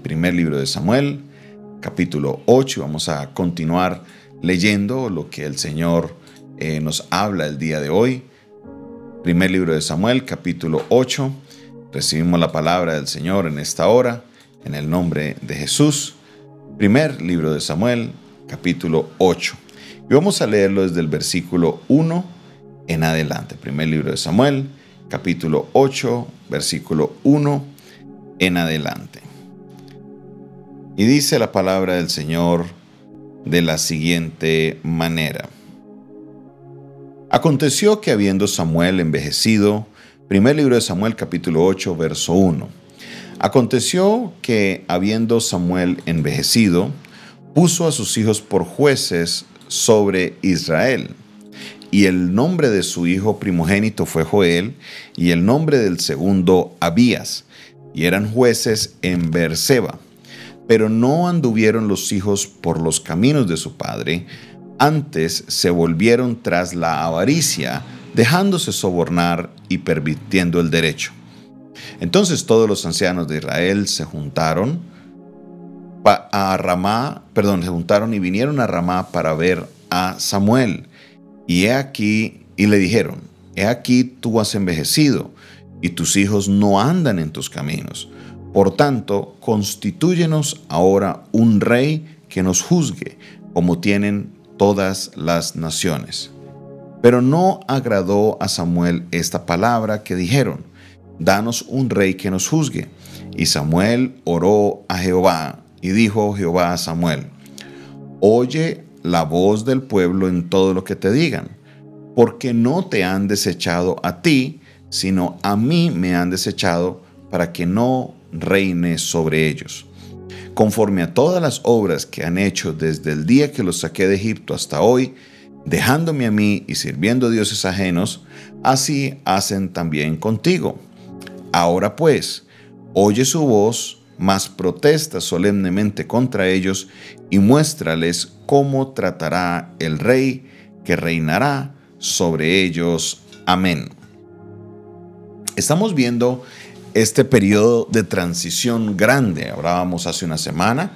primer libro de Samuel, capítulo 8. Vamos a continuar leyendo lo que el Señor eh, nos habla el día de hoy. Primer libro de Samuel, capítulo 8. Recibimos la palabra del Señor en esta hora, en el nombre de Jesús. Primer libro de Samuel, capítulo 8. Y vamos a leerlo desde el versículo 1 en adelante. Primer libro de Samuel, capítulo 8, versículo 1 en adelante. Y dice la palabra del Señor de la siguiente manera. Aconteció que habiendo Samuel envejecido, primer libro de Samuel capítulo 8, verso 1. Aconteció que habiendo Samuel envejecido, puso a sus hijos por jueces sobre Israel. Y el nombre de su hijo primogénito fue Joel, y el nombre del segundo Abías, y eran jueces en Beerseba. Pero no anduvieron los hijos por los caminos de su padre, antes se volvieron tras la avaricia, dejándose sobornar y permitiendo el derecho. Entonces todos los ancianos de Israel se juntaron a Ramá, perdón, se juntaron y vinieron a Ramá para ver a Samuel. Y he aquí, y le dijeron, he aquí tú has envejecido, y tus hijos no andan en tus caminos. Por tanto, constitúyenos ahora un rey que nos juzgue, como tienen todas las naciones. Pero no agradó a Samuel esta palabra que dijeron, danos un rey que nos juzgue. Y Samuel oró a Jehová, y dijo Jehová a Samuel, oye la voz del pueblo en todo lo que te digan, porque no te han desechado a ti, sino a mí me han desechado para que no reine sobre ellos. Conforme a todas las obras que han hecho desde el día que los saqué de Egipto hasta hoy, dejándome a mí y sirviendo dioses ajenos, así hacen también contigo. Ahora pues, oye su voz, mas protesta solemnemente contra ellos y muéstrales cómo tratará el rey que reinará sobre ellos. Amén. Estamos viendo este periodo de transición grande. Hablábamos hace una semana,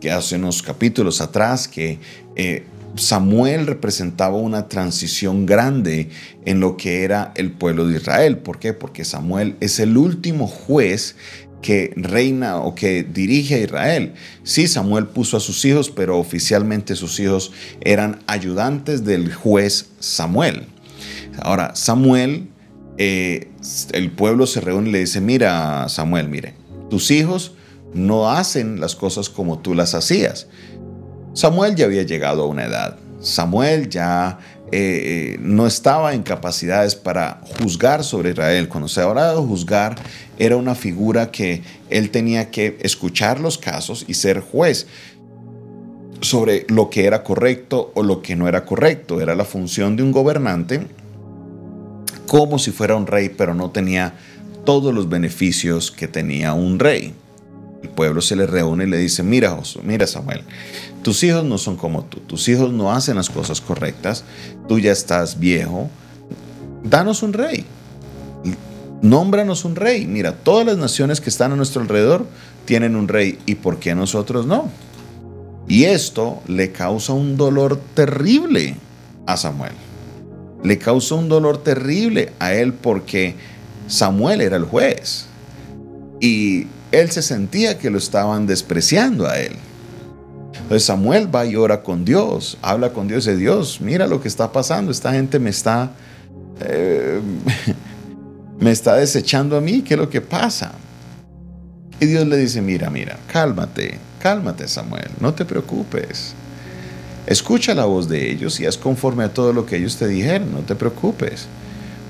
que hace unos capítulos atrás, que eh, Samuel representaba una transición grande en lo que era el pueblo de Israel. ¿Por qué? Porque Samuel es el último juez que reina o que dirige a Israel. Sí, Samuel puso a sus hijos, pero oficialmente sus hijos eran ayudantes del juez Samuel. Ahora, Samuel eh, el pueblo se reúne y le dice, mira Samuel, mire, tus hijos no hacen las cosas como tú las hacías. Samuel ya había llegado a una edad. Samuel ya eh, eh, no estaba en capacidades para juzgar sobre Israel. Cuando se hablaba de juzgar, era una figura que él tenía que escuchar los casos y ser juez sobre lo que era correcto o lo que no era correcto. Era la función de un gobernante como si fuera un rey, pero no tenía todos los beneficios que tenía un rey. El pueblo se le reúne y le dice, mira Josué, mira Samuel, tus hijos no son como tú, tus hijos no hacen las cosas correctas, tú ya estás viejo, danos un rey, nómbranos un rey. Mira, todas las naciones que están a nuestro alrededor tienen un rey, ¿y por qué nosotros no? Y esto le causa un dolor terrible a Samuel le causó un dolor terrible a él porque Samuel era el juez y él se sentía que lo estaban despreciando a él. Entonces Samuel va y ora con Dios, habla con Dios de Dios, mira lo que está pasando, esta gente me está, eh, me está desechando a mí, ¿qué es lo que pasa? Y Dios le dice, mira, mira, cálmate, cálmate Samuel, no te preocupes. Escucha la voz de ellos y haz conforme a todo lo que ellos te dijeron, no te preocupes,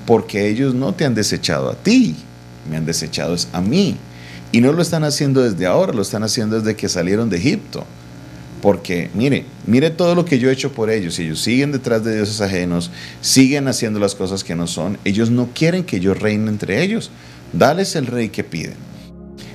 porque ellos no te han desechado a ti, me han desechado a mí. Y no lo están haciendo desde ahora, lo están haciendo desde que salieron de Egipto. Porque, mire, mire todo lo que yo he hecho por ellos. Ellos siguen detrás de dioses ajenos, siguen haciendo las cosas que no son. Ellos no quieren que yo reine entre ellos. Dales el rey que piden.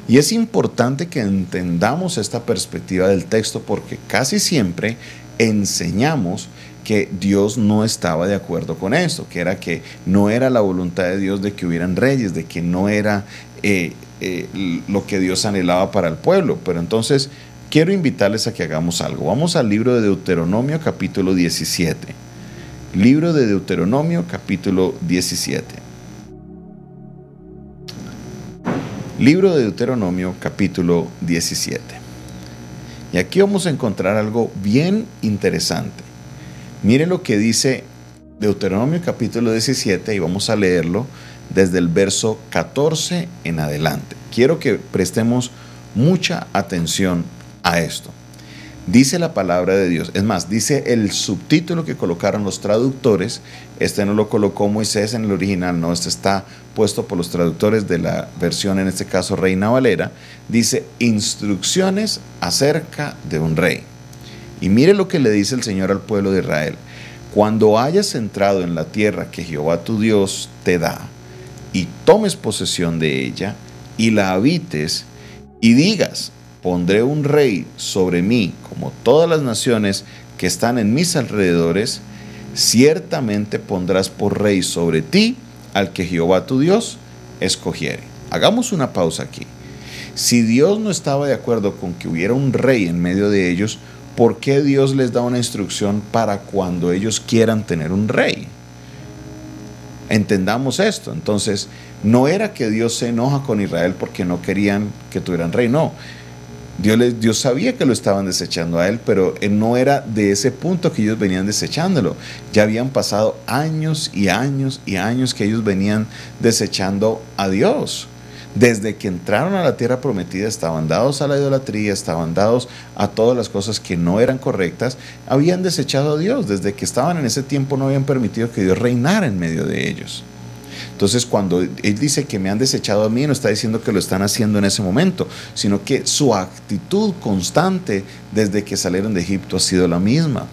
Y es importante que entendamos esta perspectiva del texto porque casi siempre enseñamos que Dios no estaba de acuerdo con esto, que era que no era la voluntad de Dios de que hubieran reyes, de que no era eh, eh, lo que Dios anhelaba para el pueblo. Pero entonces quiero invitarles a que hagamos algo. Vamos al libro de Deuteronomio capítulo 17. Libro de Deuteronomio capítulo 17. Libro de Deuteronomio capítulo 17. Y aquí vamos a encontrar algo bien interesante. Mire lo que dice Deuteronomio capítulo 17 y vamos a leerlo desde el verso 14 en adelante. Quiero que prestemos mucha atención a esto. Dice la palabra de Dios. Es más, dice el subtítulo que colocaron los traductores. Este no lo colocó Moisés en el original, no, este está puesto por los traductores de la versión, en este caso Reina Valera. Dice instrucciones acerca de un rey. Y mire lo que le dice el Señor al pueblo de Israel. Cuando hayas entrado en la tierra que Jehová tu Dios te da, y tomes posesión de ella, y la habites, y digas, pondré un rey sobre mí como todas las naciones que están en mis alrededores, ciertamente pondrás por rey sobre ti al que Jehová tu Dios escogiere. Hagamos una pausa aquí. Si Dios no estaba de acuerdo con que hubiera un rey en medio de ellos, ¿por qué Dios les da una instrucción para cuando ellos quieran tener un rey? Entendamos esto. Entonces, no era que Dios se enoja con Israel porque no querían que tuvieran rey, no. Dios, sabía que lo estaban desechando a él, pero no era de ese punto que ellos venían desechándolo. Ya habían pasado años y años y años que ellos venían desechando a Dios. Desde que entraron a la tierra prometida estaban dados a la idolatría, estaban dados a todas las cosas que no eran correctas, habían desechado a Dios. Desde que estaban en ese tiempo no habían permitido que Dios reinara en medio de ellos. Entonces, cuando Él dice que me han desechado a mí, no está diciendo que lo están haciendo en ese momento, sino que su actitud constante desde que salieron de Egipto ha sido la misma.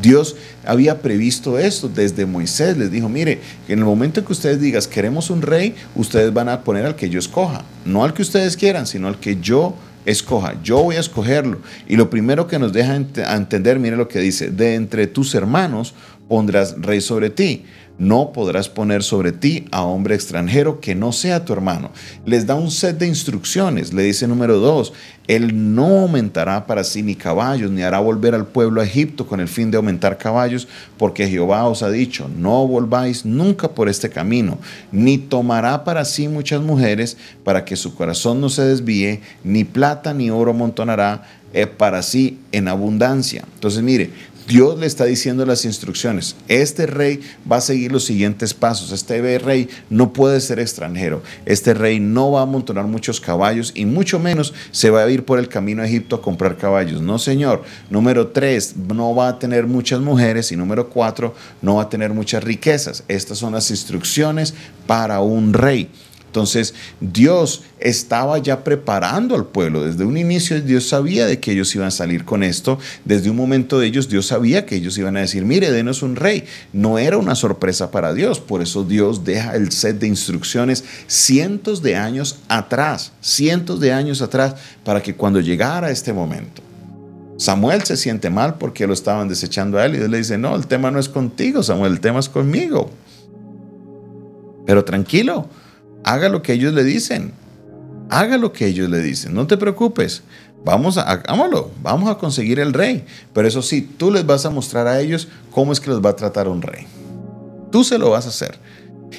Dios había previsto esto desde Moisés. Les dijo, mire, en el momento en que ustedes digan, queremos un rey, ustedes van a poner al que yo escoja. No al que ustedes quieran, sino al que yo escoja. Yo voy a escogerlo. Y lo primero que nos deja entender, mire lo que dice, de entre tus hermanos pondrás rey sobre ti no podrás poner sobre ti a hombre extranjero que no sea tu hermano. Les da un set de instrucciones. Le dice número dos, él no aumentará para sí ni caballos, ni hará volver al pueblo a Egipto con el fin de aumentar caballos, porque Jehová os ha dicho, no volváis nunca por este camino, ni tomará para sí muchas mujeres, para que su corazón no se desvíe, ni plata ni oro amontonará eh, para sí en abundancia. Entonces mire, Dios le está diciendo las instrucciones. Este rey va a seguir los siguientes pasos. Este rey no puede ser extranjero. Este rey no va a amontonar muchos caballos y mucho menos se va a ir por el camino a Egipto a comprar caballos. No, señor. Número tres, no va a tener muchas mujeres. Y número cuatro, no va a tener muchas riquezas. Estas son las instrucciones para un rey. Entonces Dios estaba ya preparando al pueblo. Desde un inicio Dios sabía de que ellos iban a salir con esto. Desde un momento de ellos Dios sabía que ellos iban a decir, mire, denos un rey. No era una sorpresa para Dios. Por eso Dios deja el set de instrucciones cientos de años atrás, cientos de años atrás, para que cuando llegara este momento. Samuel se siente mal porque lo estaban desechando a él y Dios le dice, no, el tema no es contigo, Samuel, el tema es conmigo. Pero tranquilo, haga lo que ellos le dicen. Haga lo que ellos le dicen. No te preocupes. Vamos a, hagámoslo. Vamos a conseguir el rey. Pero eso sí, tú les vas a mostrar a ellos cómo es que los va a tratar un rey. Tú se lo vas a hacer.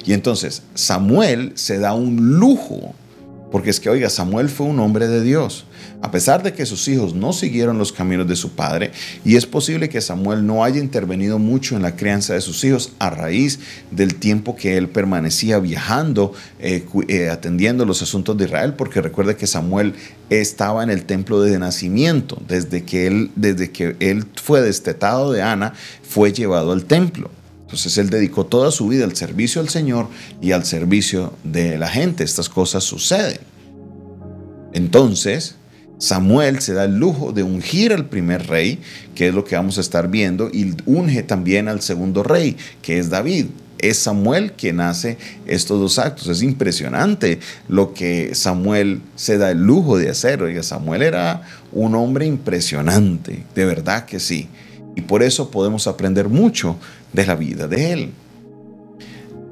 Y entonces Samuel se da un lujo porque es que, oiga, Samuel fue un hombre de Dios. A pesar de que sus hijos no siguieron los caminos de su padre, y es posible que Samuel no haya intervenido mucho en la crianza de sus hijos a raíz del tiempo que él permanecía viajando, eh, eh, atendiendo los asuntos de Israel, porque recuerde que Samuel estaba en el templo de nacimiento. Desde que él, desde que él fue destetado de Ana, fue llevado al templo. Entonces él dedicó toda su vida al servicio al Señor y al servicio de la gente. Estas cosas suceden. Entonces, Samuel se da el lujo de ungir al primer rey, que es lo que vamos a estar viendo, y unge también al segundo rey, que es David. Es Samuel quien hace estos dos actos. Es impresionante lo que Samuel se da el lujo de hacer. Oiga, Samuel era un hombre impresionante, de verdad que sí. Y por eso podemos aprender mucho de la vida de Él.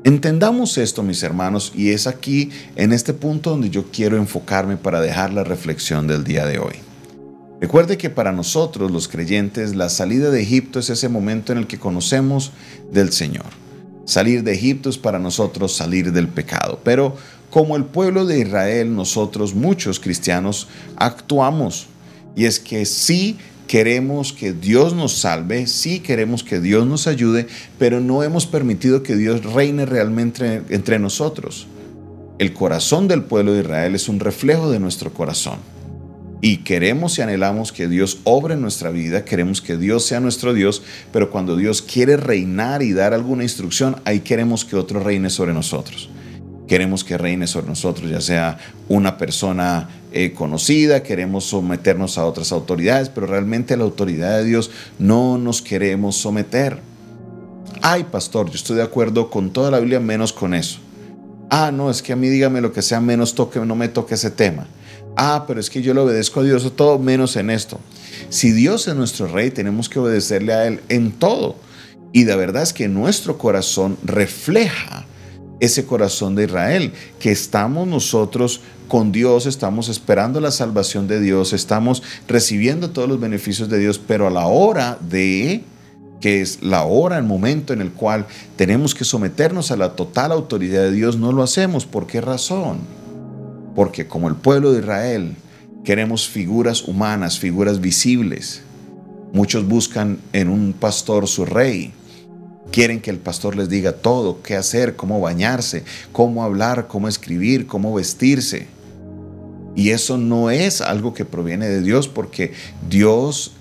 Entendamos esto, mis hermanos, y es aquí, en este punto, donde yo quiero enfocarme para dejar la reflexión del día de hoy. Recuerde que para nosotros, los creyentes, la salida de Egipto es ese momento en el que conocemos del Señor. Salir de Egipto es para nosotros salir del pecado, pero como el pueblo de Israel, nosotros, muchos cristianos, actuamos. Y es que sí queremos que Dios nos salve, sí queremos que Dios nos ayude, pero no hemos permitido que Dios reine realmente entre nosotros. El corazón del pueblo de Israel es un reflejo de nuestro corazón. Y queremos y anhelamos que Dios obre en nuestra vida, queremos que Dios sea nuestro Dios, pero cuando Dios quiere reinar y dar alguna instrucción, ahí queremos que otro reine sobre nosotros queremos que reine sobre nosotros, ya sea una persona eh, conocida, queremos someternos a otras autoridades, pero realmente a la autoridad de Dios no nos queremos someter. Ay, pastor, yo estoy de acuerdo con toda la Biblia menos con eso. Ah, no, es que a mí dígame lo que sea menos toque, no me toque ese tema. Ah, pero es que yo le obedezco a Dios todo menos en esto. Si Dios es nuestro rey, tenemos que obedecerle a Él en todo. Y la verdad es que nuestro corazón refleja ese corazón de Israel, que estamos nosotros con Dios, estamos esperando la salvación de Dios, estamos recibiendo todos los beneficios de Dios, pero a la hora de que es la hora, el momento en el cual tenemos que someternos a la total autoridad de Dios, no lo hacemos. ¿Por qué razón? Porque como el pueblo de Israel queremos figuras humanas, figuras visibles. Muchos buscan en un pastor su rey, Quieren que el pastor les diga todo, qué hacer, cómo bañarse, cómo hablar, cómo escribir, cómo vestirse. Y eso no es algo que proviene de Dios porque Dios,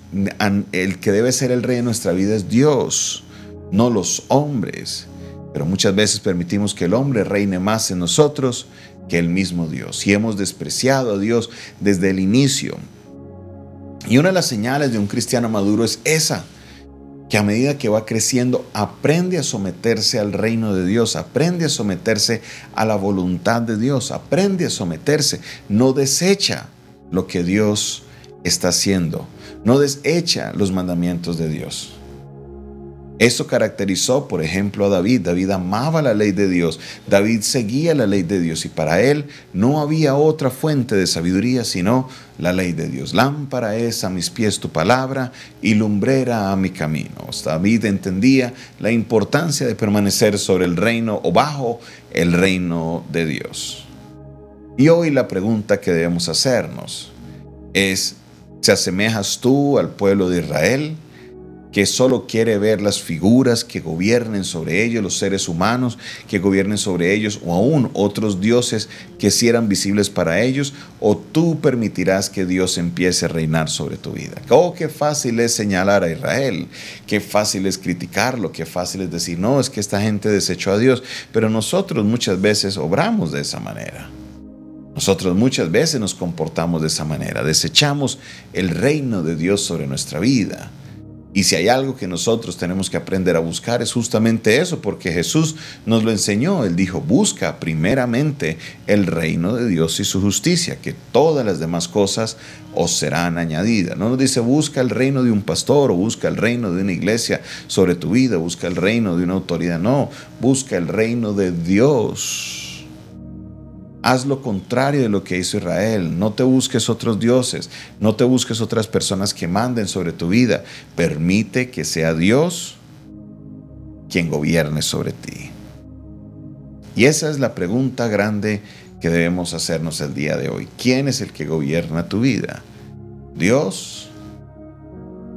el que debe ser el rey de nuestra vida es Dios, no los hombres. Pero muchas veces permitimos que el hombre reine más en nosotros que el mismo Dios. Y hemos despreciado a Dios desde el inicio. Y una de las señales de un cristiano maduro es esa que a medida que va creciendo aprende a someterse al reino de Dios, aprende a someterse a la voluntad de Dios, aprende a someterse, no desecha lo que Dios está haciendo, no desecha los mandamientos de Dios. Eso caracterizó, por ejemplo, a David. David amaba la ley de Dios. David seguía la ley de Dios y para él no había otra fuente de sabiduría sino la ley de Dios. Lámpara es a mis pies tu palabra y lumbrera a mi camino. David entendía la importancia de permanecer sobre el reino o bajo el reino de Dios. Y hoy la pregunta que debemos hacernos es, ¿se asemejas tú al pueblo de Israel? Que solo quiere ver las figuras que gobiernen sobre ellos, los seres humanos que gobiernen sobre ellos, o aún otros dioses que si eran visibles para ellos, o tú permitirás que Dios empiece a reinar sobre tu vida. Oh, qué fácil es señalar a Israel, qué fácil es criticarlo, qué fácil es decir, no, es que esta gente desechó a Dios, pero nosotros muchas veces obramos de esa manera. Nosotros muchas veces nos comportamos de esa manera, desechamos el reino de Dios sobre nuestra vida. Y si hay algo que nosotros tenemos que aprender a buscar es justamente eso, porque Jesús nos lo enseñó. Él dijo, busca primeramente el reino de Dios y su justicia, que todas las demás cosas os serán añadidas. No nos dice, busca el reino de un pastor o busca el reino de una iglesia sobre tu vida, busca el reino de una autoridad. No, busca el reino de Dios Haz lo contrario de lo que hizo Israel. No te busques otros dioses. No te busques otras personas que manden sobre tu vida. Permite que sea Dios quien gobierne sobre ti. Y esa es la pregunta grande que debemos hacernos el día de hoy. ¿Quién es el que gobierna tu vida? ¿Dios?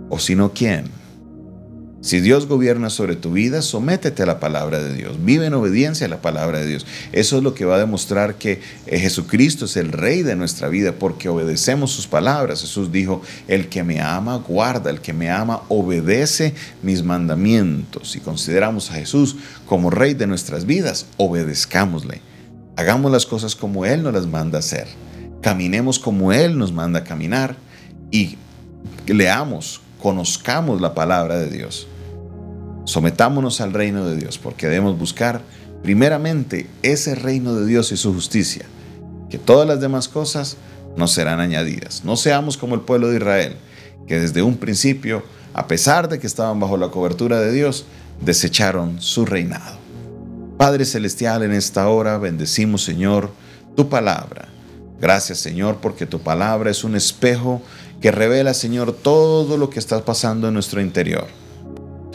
¿O si no, quién? Si Dios gobierna sobre tu vida, sométete a la palabra de Dios. Vive en obediencia a la palabra de Dios. Eso es lo que va a demostrar que eh, Jesucristo es el rey de nuestra vida porque obedecemos sus palabras. Jesús dijo, el que me ama, guarda, el que me ama, obedece mis mandamientos. Si consideramos a Jesús como rey de nuestras vidas, obedezcámosle. Hagamos las cosas como Él nos las manda hacer. Caminemos como Él nos manda caminar y leamos, conozcamos la palabra de Dios. Sometámonos al reino de Dios, porque debemos buscar primeramente ese reino de Dios y su justicia, que todas las demás cosas nos serán añadidas. No seamos como el pueblo de Israel, que desde un principio, a pesar de que estaban bajo la cobertura de Dios, desecharon su reinado. Padre Celestial, en esta hora bendecimos, Señor, tu palabra. Gracias, Señor, porque tu palabra es un espejo que revela, Señor, todo lo que está pasando en nuestro interior.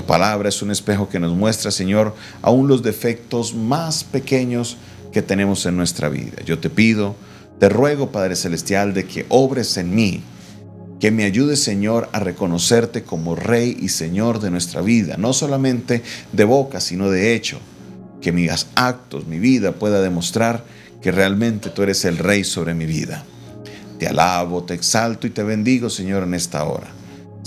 Palabra es un espejo que nos muestra, Señor, aún los defectos más pequeños que tenemos en nuestra vida. Yo te pido, te ruego, Padre Celestial, de que obres en mí, que me ayudes, Señor, a reconocerte como Rey y Señor de nuestra vida, no solamente de boca, sino de hecho. Que mis actos, mi vida pueda demostrar que realmente tú eres el Rey sobre mi vida. Te alabo, te exalto y te bendigo, Señor, en esta hora.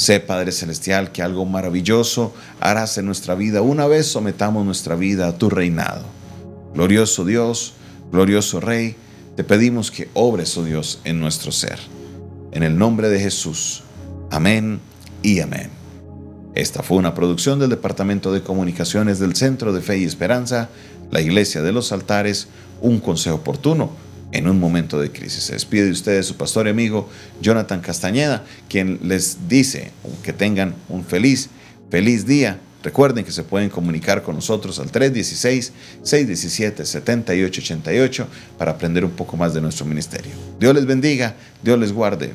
Sé, Padre Celestial, que algo maravilloso harás en nuestra vida una vez sometamos nuestra vida a tu reinado. Glorioso Dios, glorioso Rey, te pedimos que obres, oh Dios, en nuestro ser. En el nombre de Jesús. Amén y amén. Esta fue una producción del Departamento de Comunicaciones del Centro de Fe y Esperanza, la Iglesia de los Altares, un consejo oportuno en un momento de crisis. Se despide de ustedes su pastor y amigo Jonathan Castañeda, quien les dice que tengan un feliz, feliz día Recuerden que se pueden comunicar con nosotros al 316-617-7888 para aprender un poco más de nuestro ministerio. Dios les bendiga, Dios les guarde.